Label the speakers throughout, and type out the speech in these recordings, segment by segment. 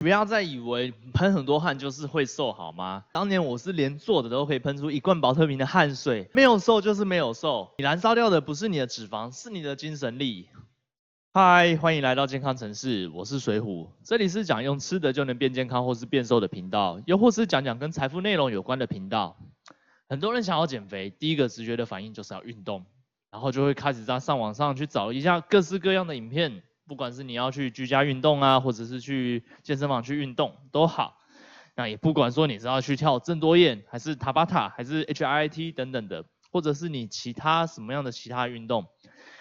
Speaker 1: 不要再以为喷很多汗就是会瘦好吗？当年我是连坐的都可以喷出一罐宝特瓶的汗水，没有瘦就是没有瘦。你燃烧掉的不是你的脂肪，是你的精神力。嗨，欢迎来到健康城市，我是水虎，这里是讲用吃的就能变健康或是变瘦的频道，又或是讲讲跟财富内容有关的频道。很多人想要减肥，第一个直觉的反应就是要运动，然后就会开始在上网上去找一下各式各样的影片。不管是你要去居家运动啊，或者是去健身房去运动都好，那也不管说你是要去跳郑多燕，还是塔巴塔，还是 H I T 等等的，或者是你其他什么样的其他运动，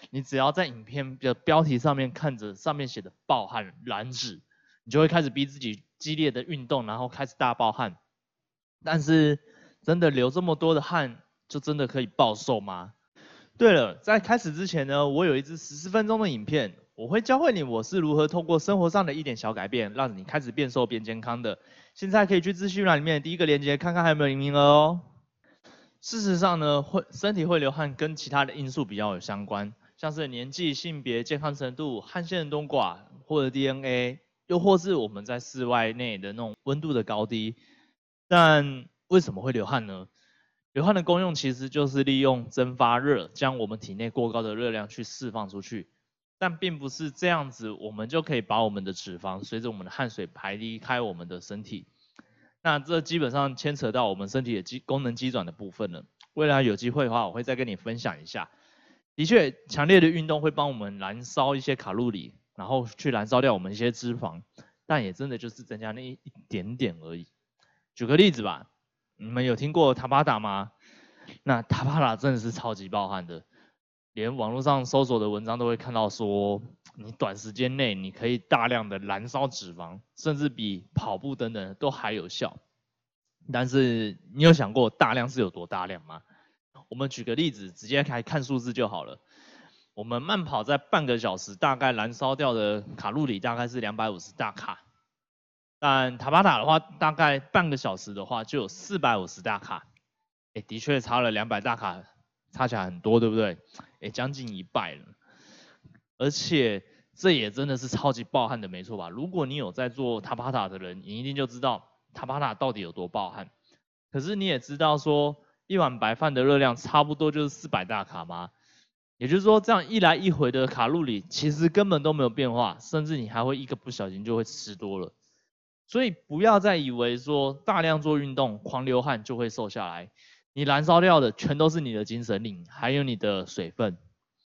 Speaker 1: 你只要在影片的标题上面看着上面写的暴汗燃脂，你就会开始逼自己激烈的运动，然后开始大暴汗。但是真的流这么多的汗，就真的可以暴瘦吗？对了，在开始之前呢，我有一支十四分钟的影片。我会教会你我是如何通过生活上的一点小改变，让你开始变瘦变健康的。现在可以去资讯栏里面第一个链接看看还有没有名额哦。事实上呢，会身体会流汗跟其他的因素比较有相关，像是年纪、性别、健康程度、汗腺的多寡或者 DNA，又或是我们在室外内的那种温度的高低。但为什么会流汗呢？流汗的功用其实就是利用蒸发热，将我们体内过高的热量去释放出去。但并不是这样子，我们就可以把我们的脂肪随着我们的汗水排离开我们的身体。那这基本上牵扯到我们身体的机功能机转的部分了。未来有机会的话，我会再跟你分享一下。的确，强烈的运动会帮我们燃烧一些卡路里，然后去燃烧掉我们一些脂肪，但也真的就是增加那一点点而已。举个例子吧，你们有听过塔巴达吗？那塔巴达真的是超级暴汗的。连网络上搜索的文章都会看到说，你短时间内你可以大量的燃烧脂肪，甚至比跑步等等都还有效。但是你有想过大量是有多大量吗？我们举个例子，直接来看数字就好了。我们慢跑在半个小时，大概燃烧掉的卡路里大概是两百五十大卡。但塔巴塔的话，大概半个小时的话就有四百五十大卡。哎，的确差了两百大卡。差起来很多，对不对？哎，将近一半了，而且这也真的是超级暴汗的，没错吧？如果你有在做塔巴塔的人，你一定就知道塔巴塔到底有多暴汗。可是你也知道说，一碗白饭的热量差不多就是四百大卡吗？也就是说，这样一来一回的卡路里其实根本都没有变化，甚至你还会一个不小心就会吃多了。所以不要再以为说大量做运动、狂流汗就会瘦下来。你燃烧掉的全都是你的精神力，还有你的水分。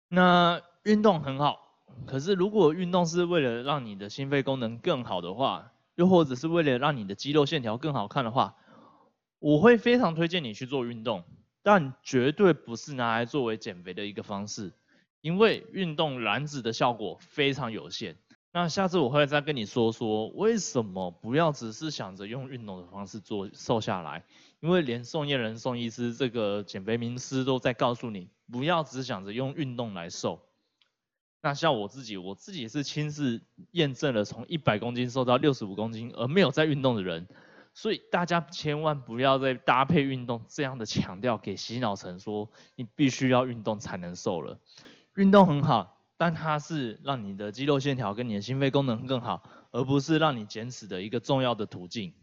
Speaker 1: 那运动很好，可是如果运动是为了让你的心肺功能更好的话，又或者是为了让你的肌肉线条更好看的话，我会非常推荐你去做运动，但绝对不是拿来作为减肥的一个方式，因为运动燃脂的效果非常有限。那下次我会再跟你说说，为什么不要只是想着用运动的方式做瘦下来？因为连宋燕人宋医师这个减肥名师都在告诉你，不要只想着用运动来瘦。那像我自己，我自己是亲自验证了从一百公斤瘦到六十五公斤而没有在运动的人，所以大家千万不要再搭配运动这样的强调给洗脑成说你必须要运动才能瘦了。运动很好。但它是让你的肌肉线条跟你的心肺功能更好，而不是让你减脂的一个重要的途径。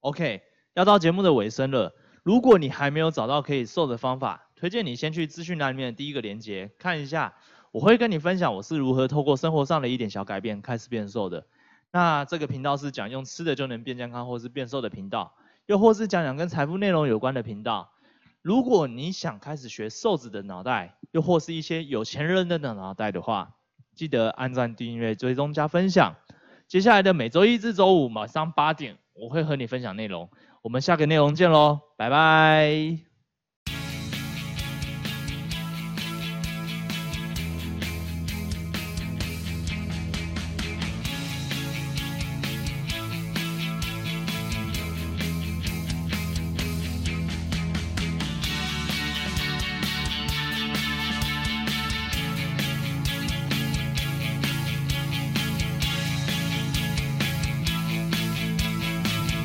Speaker 1: OK，要到节目的尾声了，如果你还没有找到可以瘦的方法，推荐你先去资讯栏里面的第一个链接看一下，我会跟你分享我是如何透过生活上的一点小改变开始变瘦的。那这个频道是讲用吃的就能变健康或是变瘦的频道，又或是讲讲跟财富内容有关的频道。如果你想开始学瘦子的脑袋，又或是一些有钱人的脑袋的话，记得按赞、订阅、追踪、加分享。接下来的每周一至周五晚上八点，我会和你分享内容。我们下个内容见喽，拜拜。